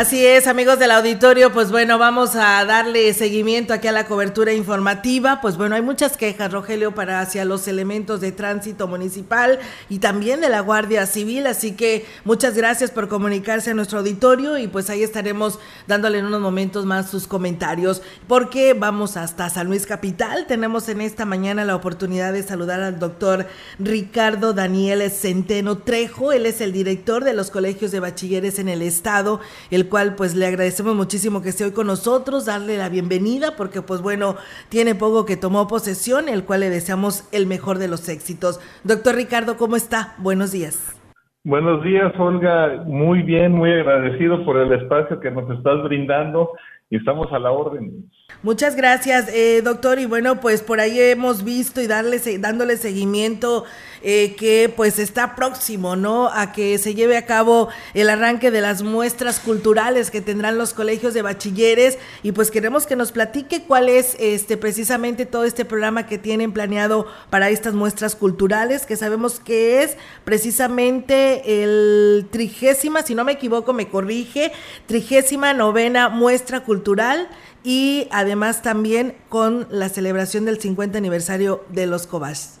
Así es, amigos del auditorio, pues bueno, vamos a darle seguimiento aquí a la cobertura informativa. Pues bueno, hay muchas quejas, Rogelio, para hacia los elementos de tránsito municipal y también de la Guardia Civil, así que muchas gracias por comunicarse a nuestro auditorio y pues ahí estaremos dándole en unos momentos más sus comentarios, porque vamos hasta San Luis Capital. Tenemos en esta mañana la oportunidad de saludar al doctor Ricardo Daniel Centeno Trejo, él es el director de los colegios de bachilleres en el estado, el cual pues le agradecemos muchísimo que esté hoy con nosotros, darle la bienvenida porque pues bueno, tiene poco que tomó posesión, el cual le deseamos el mejor de los éxitos. Doctor Ricardo, ¿cómo está? Buenos días. Buenos días, Olga. Muy bien, muy agradecido por el espacio que nos estás brindando y estamos a la orden. Muchas gracias, eh, doctor. Y bueno, pues por ahí hemos visto y darle, dándole seguimiento eh, que pues está próximo, ¿no? A que se lleve a cabo el arranque de las muestras culturales que tendrán los colegios de bachilleres y pues queremos que nos platique cuál es este precisamente todo este programa que tienen planeado para estas muestras culturales, que sabemos que es precisamente el trigésima, si no me equivoco, me corrige, trigésima novena muestra cultural y además también con la celebración del 50 aniversario de los Cobas.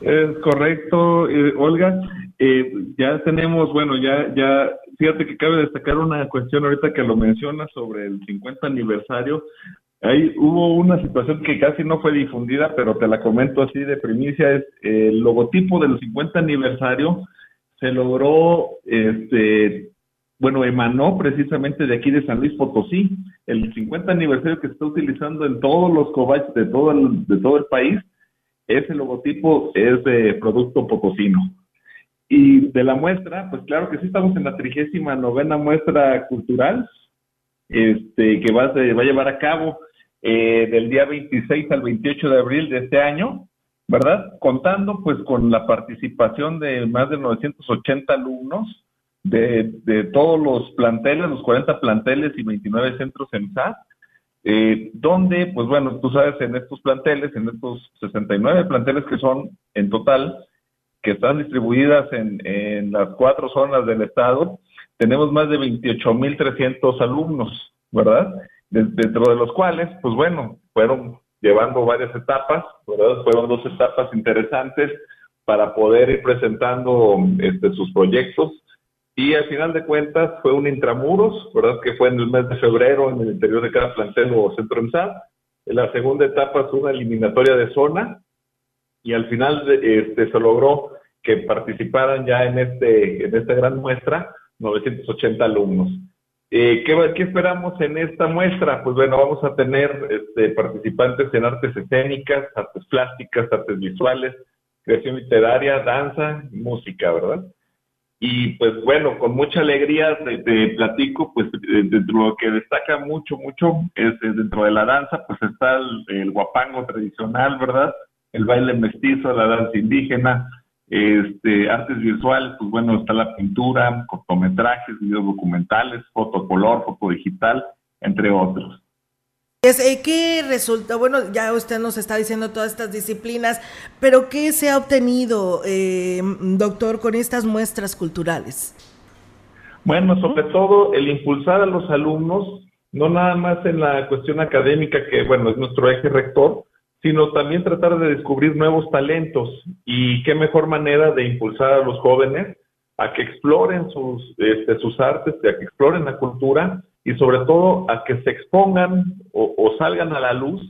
Es correcto, eh, Olga. Eh, ya tenemos, bueno, ya, ya, fíjate que cabe destacar una cuestión ahorita que lo menciona sobre el 50 aniversario. Ahí hubo una situación que casi no fue difundida, pero te la comento así de primicia, es el logotipo del 50 aniversario se logró este, bueno, emanó precisamente de aquí de San Luis Potosí, el 50 aniversario que se está utilizando en todos los cobaches de todo el, de todo el país, ese logotipo es de producto potosino. Y de la muestra, pues claro que sí estamos en la trigésima novena muestra cultural, este, que va, va a llevar a cabo eh, del día 26 al 28 de abril de este año, ¿verdad? Contando pues con la participación de más de 980 alumnos, de, todos los planteles, los 40 planteles y 29 centros en SAS, eh, donde, pues bueno, tú sabes, en estos planteles, en estos 69 planteles que son en total, que están distribuidas en, en las cuatro zonas del estado, tenemos más de 28.300 alumnos, ¿verdad? dentro de los cuales, pues bueno, fueron llevando varias etapas, ¿verdad? Fueron dos etapas interesantes para poder ir presentando este, sus proyectos y al final de cuentas fue un intramuros, ¿verdad? Que fue en el mes de febrero en el interior de cada plantel o centro en En la segunda etapa fue una eliminatoria de zona y al final este, se logró que participaran ya en, este, en esta gran muestra 980 alumnos. Eh, ¿qué, ¿qué, esperamos en esta muestra? Pues bueno, vamos a tener este, participantes en artes escénicas, artes plásticas, artes visuales, creación literaria, danza, música, ¿verdad? Y pues bueno, con mucha alegría te, platico, pues dentro de lo que destaca mucho, mucho es, dentro de la danza, pues está el, guapango tradicional, ¿verdad? El baile mestizo, la danza indígena, este, artes visuales, pues bueno, está la pintura, cortometrajes, videos documentales, fotocolor, foto digital, entre otros. Eh, ¿Qué resulta? Bueno, ya usted nos está diciendo todas estas disciplinas, pero ¿qué se ha obtenido, eh, doctor, con estas muestras culturales? Bueno, sobre todo el impulsar a los alumnos, no nada más en la cuestión académica, que bueno, es nuestro eje rector, sino también tratar de descubrir nuevos talentos. Y qué mejor manera de impulsar a los jóvenes a que exploren sus, este, sus artes, a que exploren la cultura y sobre todo a que se expongan o, salgan a la luz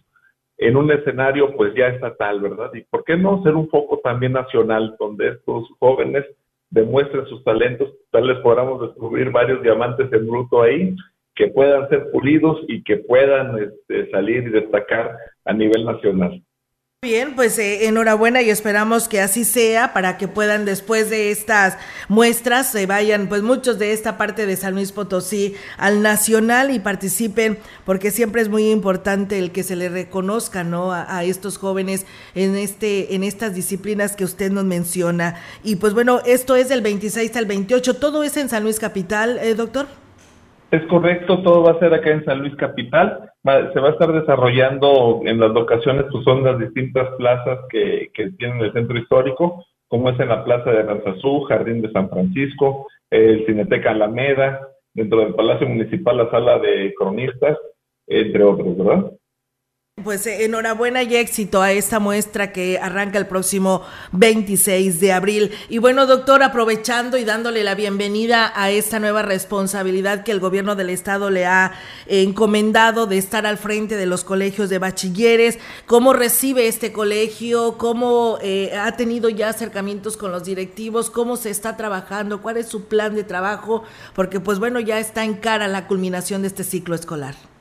en un escenario pues ya estatal, ¿verdad? Y por qué no ser un foco también nacional donde estos jóvenes demuestren sus talentos, tal vez podamos descubrir varios diamantes en bruto ahí que puedan ser pulidos y que puedan este, salir y destacar a nivel nacional. Bien, pues eh, enhorabuena y esperamos que así sea para que puedan después de estas muestras se vayan pues muchos de esta parte de San Luis Potosí al nacional y participen porque siempre es muy importante el que se le reconozca no a, estos jóvenes en este en estas disciplinas que usted nos menciona. Y pues bueno esto es del 26 al 28 todo es en San Luis capital eh, doctor Es correcto, todo va a ser acá en San Luis Capital. se va a estar desarrollando en las locaciones, pues son las distintas plazas que, que tienen el centro histórico, como es en la Plaza de Aranzazú, Jardín de San Francisco, el Cineteca Alameda, dentro del Palacio Municipal la Sala de Cronistas, entre otros, ¿verdad? Pues eh, enhorabuena y éxito a esta muestra que arranca el próximo 26 de abril. Y bueno, doctor, aprovechando y dándole la bienvenida a esta nueva responsabilidad que el gobierno del estado le ha encomendado de estar al frente de los colegios de bachilleres, ¿cómo recibe este colegio? ¿Cómo eh, ha tenido ya acercamientos con los directivos? ¿Cómo se está trabajando? ¿Cuál es su plan de trabajo? Porque pues bueno, ya está en cara la culminación de este ciclo escolar.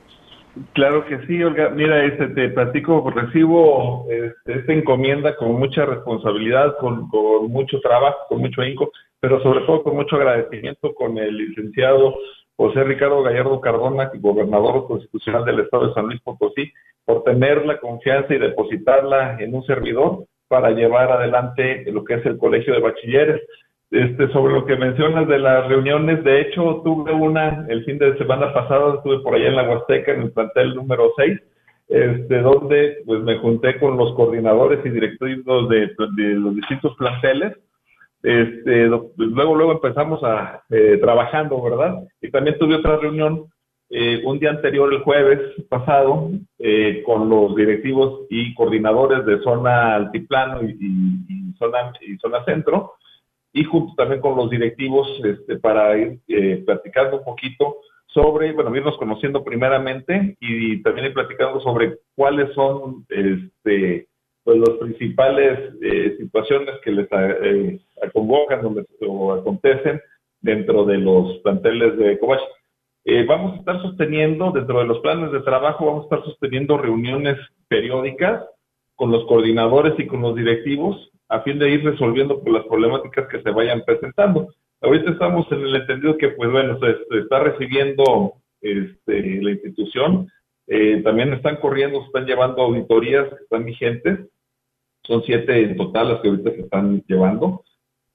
Claro que sí, Olga. Mira, este, te platico, recibo este, esta encomienda con mucha responsabilidad, con, con mucho trabajo, con mucho ahínco, pero sobre todo con mucho agradecimiento con el licenciado José Ricardo Gallardo Cardona, gobernador constitucional del Estado de San Luis Potosí, por tener la confianza y depositarla en un servidor para llevar adelante lo que es el Colegio de Bachilleres. Este, sobre lo que mencionas de las reuniones, de hecho tuve una el fin de semana pasado, estuve por allá en la Huasteca, en el plantel número 6, este, donde pues me junté con los coordinadores y directivos de, los distintos planteles. Este, luego, luego empezamos a eh, trabajando, ¿verdad? Y también tuve otra reunión eh, un día anterior, el jueves pasado, eh, con los directivos y coordinadores de zona altiplano y, y, zona, y zona centro, y junto también con los directivos este, para ir eh, platicando un poquito sobre, bueno, irnos conociendo primeramente y también ir platicando sobre cuáles son este, pues, las principales eh, situaciones que les eh, donde, o acontecen dentro de los planteles de Cobach. Eh, vamos a estar sosteniendo, dentro de los planes de trabajo, vamos a estar sosteniendo reuniones periódicas con los coordinadores y con los directivos a fin de ir resolviendo las problemáticas que se vayan presentando. Ahorita estamos en el entendido que, pues bueno, se, está recibiendo este, la institución, eh, también están corriendo, se están llevando auditorías que están vigentes, son siete en total las que ahorita se están llevando,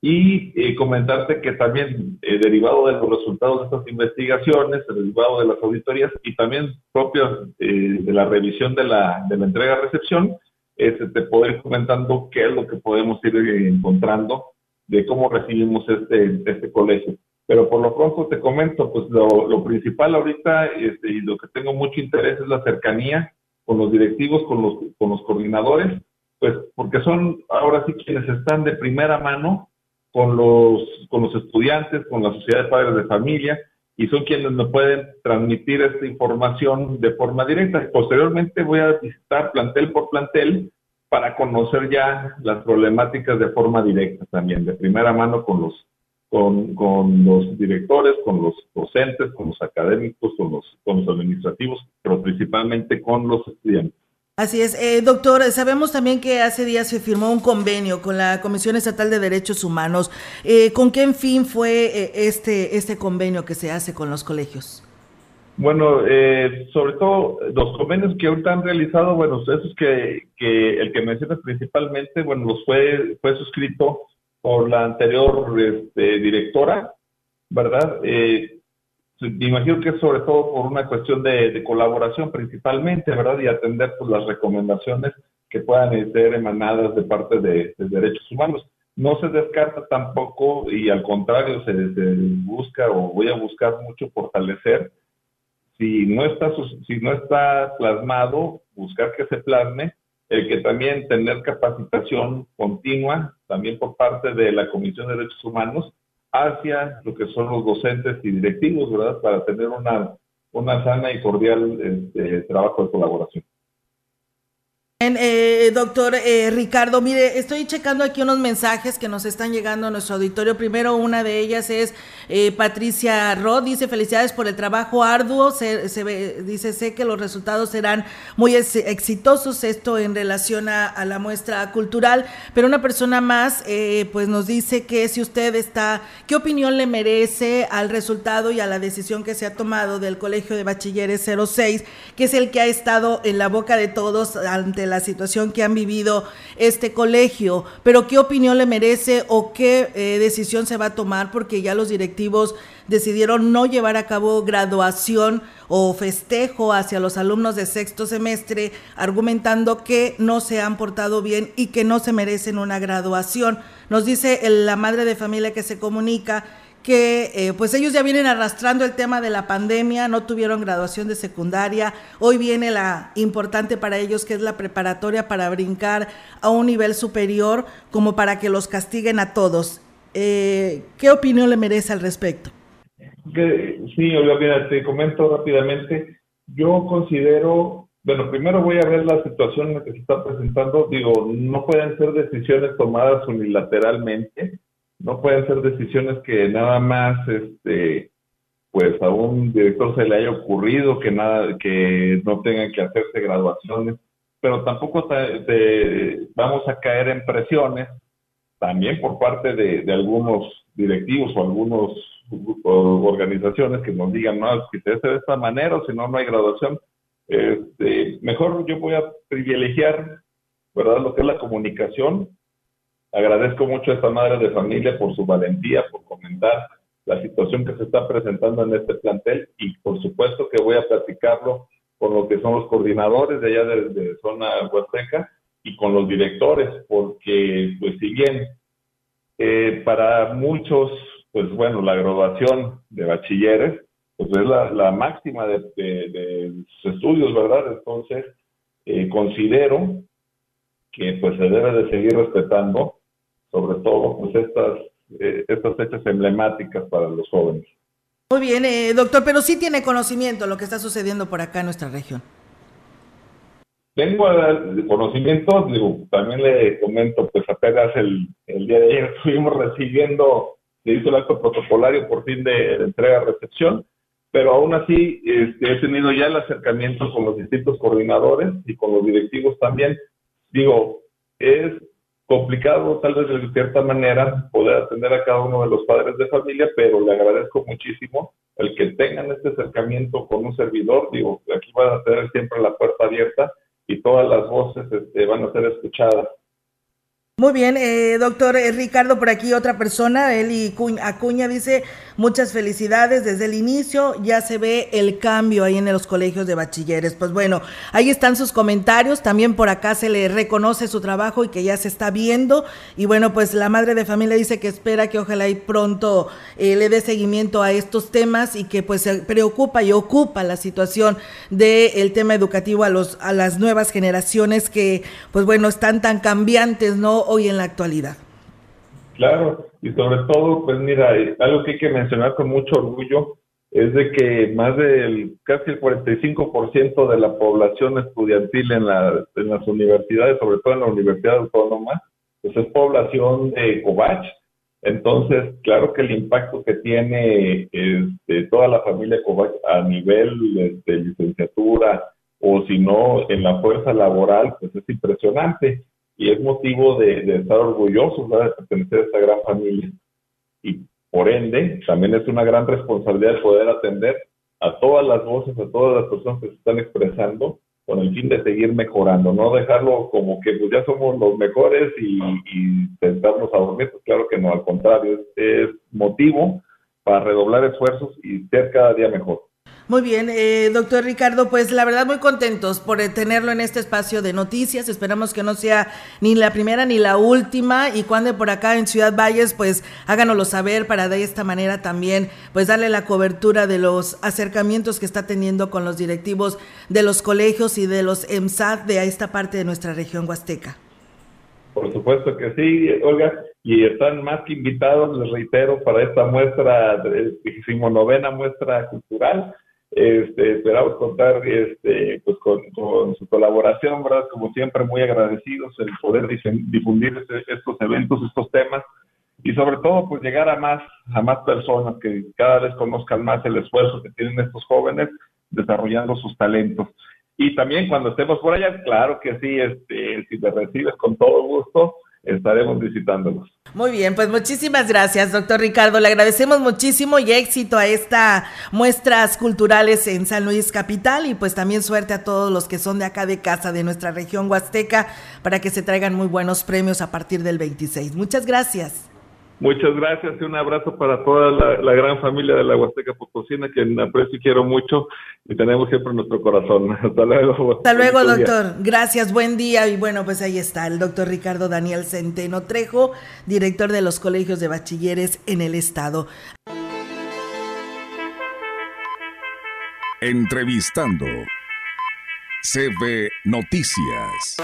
y eh, comentarte que también eh, derivado de los resultados de estas investigaciones, derivado de las auditorías y también propias de la revisión de la, de la entrega-recepción, este, te puedo ir comentando qué es lo que podemos ir encontrando de cómo recibimos este, este colegio. Pero por lo pronto te comento, pues lo, principal ahorita este, y lo que tengo mucho interés es la cercanía con los directivos, con los, con los coordinadores, pues porque son ahora sí quienes están de primera mano con los, con los estudiantes, con la sociedad de padres de familia, y son quienes nos pueden transmitir esta información de forma directa. Posteriormente voy a visitar plantel por plantel para conocer ya las problemáticas de forma directa también, de primera mano con los, con, con los directores, con los docentes, con los académicos, con los, con los administrativos, pero principalmente con los estudiantes. Así es, eh, doctor, sabemos también que hace días se firmó un convenio con la Comisión Estatal de Derechos Humanos. Eh, ¿Con qué fin fue eh, este, este convenio que se hace con los colegios? Bueno, sobre todo los convenios que ahorita han realizado, bueno, esos que, que el que mencionas principalmente, bueno, los fue, fue suscrito por la anterior este, directora, ¿verdad? Eh, me imagino que es sobre todo por una cuestión de, colaboración principalmente, ¿verdad? Y atender pues, las recomendaciones que puedan ser emanadas de parte de, derechos humanos. No se descarta tampoco y al contrario se, busca o voy a buscar mucho fortalecer. Si no está si no está plasmado, buscar que se plasme, el que también tener capacitación continua también por parte de la Comisión de Derechos Humanos hacia lo que son los docentes y directivos, ¿verdad? Para tener una, una sana y cordial este, trabajo de colaboración. Eh, doctor eh, Ricardo, mire, estoy checando aquí unos mensajes que nos están llegando a nuestro auditorio. Primero, una de ellas es eh, Patricia Rod, dice felicidades por el trabajo arduo. Se, dice, sé que los resultados serán muy exitosos, esto en relación a, la muestra cultural. Pero una persona más, pues nos dice que si usted está, ¿qué opinión le merece al resultado y a la decisión que se ha tomado del Colegio de Bachilleres 06, que es el que ha estado en la boca de todos ante la situación que han vivido este colegio, pero ¿qué opinión le merece o qué eh, decisión se va a tomar? Porque ya los directivos decidieron no llevar a cabo graduación o festejo hacia los alumnos de sexto semestre, argumentando que no se han portado bien y que no se merecen una graduación. Nos dice la madre de familia que se comunica que eh, pues ellos ya vienen arrastrando el tema de la pandemia, no tuvieron graduación de secundaria, hoy viene la importante para ellos que es la preparatoria para brincar a un nivel superior como para que los castiguen a todos. Eh, ¿Qué opinión le merece al respecto? sí, Olga, te comento rápidamente. Yo considero, bueno, primero voy a ver la situación en la que se está presentando. Digo, no pueden ser decisiones tomadas unilateralmente no pueden ser decisiones que nada más, este, pues a un director se le haya ocurrido que nada, que no tengan que hacerse graduaciones, pero tampoco vamos a caer en presiones también por parte de, algunos directivos o algunos organizaciones que nos digan, no, que se hace de esta manera o si no, no hay graduación. Este, mejor yo voy a privilegiar, ¿verdad?, lo que es la comunicación, Agradezco mucho a esta madre de familia por su valentía, por comentar la situación que se está presentando en este plantel y por supuesto que voy a platicarlo con lo que son los coordinadores de allá de, zona huasteca y con los directores, porque pues si bien eh, para muchos, pues bueno, la graduación de bachilleres, pues es la, máxima de, sus estudios, ¿verdad? Entonces, eh, considero que pues se debe de seguir respetando sobre todo pues estas, eh, estas fechas emblemáticas para los jóvenes. Muy bien, eh, doctor, pero sí tiene conocimiento de lo que está sucediendo por acá en nuestra región. Tengo conocimiento, digo, también le comento, pues apenas el, el día de ayer estuvimos recibiendo, se hizo el acto protocolario por fin de, entrega-recepción, pero aún así este, he tenido ya el acercamiento con los distintos coordinadores y con los directivos también. Digo, es complicado tal vez de cierta manera poder atender a cada uno de los padres de familia, pero le agradezco muchísimo el que tengan este acercamiento con un servidor. Digo, aquí van a tener siempre la puerta abierta y todas las voces este, van a ser escuchadas. Muy bien, eh, doctor eh, Ricardo, por aquí otra persona, Eli Acuña dice, muchas felicidades, desde el inicio ya se ve el cambio ahí en los colegios de bachilleres. Pues bueno, ahí están sus comentarios, también por acá se le reconoce su trabajo y que ya se está viendo. Y bueno, pues la madre de familia dice que espera que ojalá y pronto eh, le dé seguimiento a estos temas y que pues se preocupa y ocupa la situación del tema educativo a, los, a las nuevas generaciones que pues bueno, están tan cambiantes, ¿no? hoy en la actualidad. Claro, y sobre todo, pues mira, eh, algo que hay que mencionar con mucho orgullo es de que más del casi el 45% de la población estudiantil en, la, en las universidades, sobre todo en la Universidad Autónoma, pues es población de Covach. Entonces, claro que el impacto que tiene este, toda la familia Covach a nivel de licenciatura o si no en la fuerza laboral, pues es impresionante y es motivo de, estar orgullosos de pertenecer a esta gran familia. Y por ende, también es una gran responsabilidad poder atender a todas las voces, a todas las personas que se están expresando con el fin de seguir mejorando, no dejarlo como que pues ya somos los mejores y, y sentarnos a dormir, pues claro que no, al contrario, es motivo para redoblar esfuerzos y ser cada día mejor. Muy bien, eh, doctor Ricardo, pues la verdad muy contentos por tenerlo en este espacio de noticias. Esperamos que no sea ni la primera ni la última y cuando por acá en Ciudad Valles, pues háganoslo saber para de esta manera también, pues darle la cobertura de los acercamientos que está teniendo con los directivos de los colegios y de los EMSAT de esta parte de nuestra región huasteca. Por supuesto que sí, Olga, y están más que invitados, les reitero, para esta muestra, novena muestra cultural este, esperamos contar este, pues con, su colaboración, ¿verdad? Como siempre, muy agradecidos el poder difundir este, estos eventos, estos temas y sobre todo pues llegar a más, a más personas que cada vez conozcan más el esfuerzo que tienen estos jóvenes desarrollando sus talentos. Y también cuando estemos por allá, claro que sí, este, si te recibes con todo gusto, estaremos visitándolos. Muy bien, pues muchísimas gracias, doctor Ricardo. Le agradecemos muchísimo y éxito a esta muestras culturales en San Luis Capital y pues también suerte a todos los que son de acá de casa, de nuestra región huasteca, para que se traigan muy buenos premios a partir del 26. Muchas gracias. Muchas gracias y un abrazo para toda la, gran familia de la Huasteca Potosina, que aprecio y quiero mucho y tenemos siempre nuestro corazón. Hasta luego. Hasta luego, doctor. Gracias, buen día. Y bueno, pues ahí está el doctor Ricardo Daniel Centeno Trejo, director de los colegios de bachilleres en el estado. Entrevistando CB Noticias.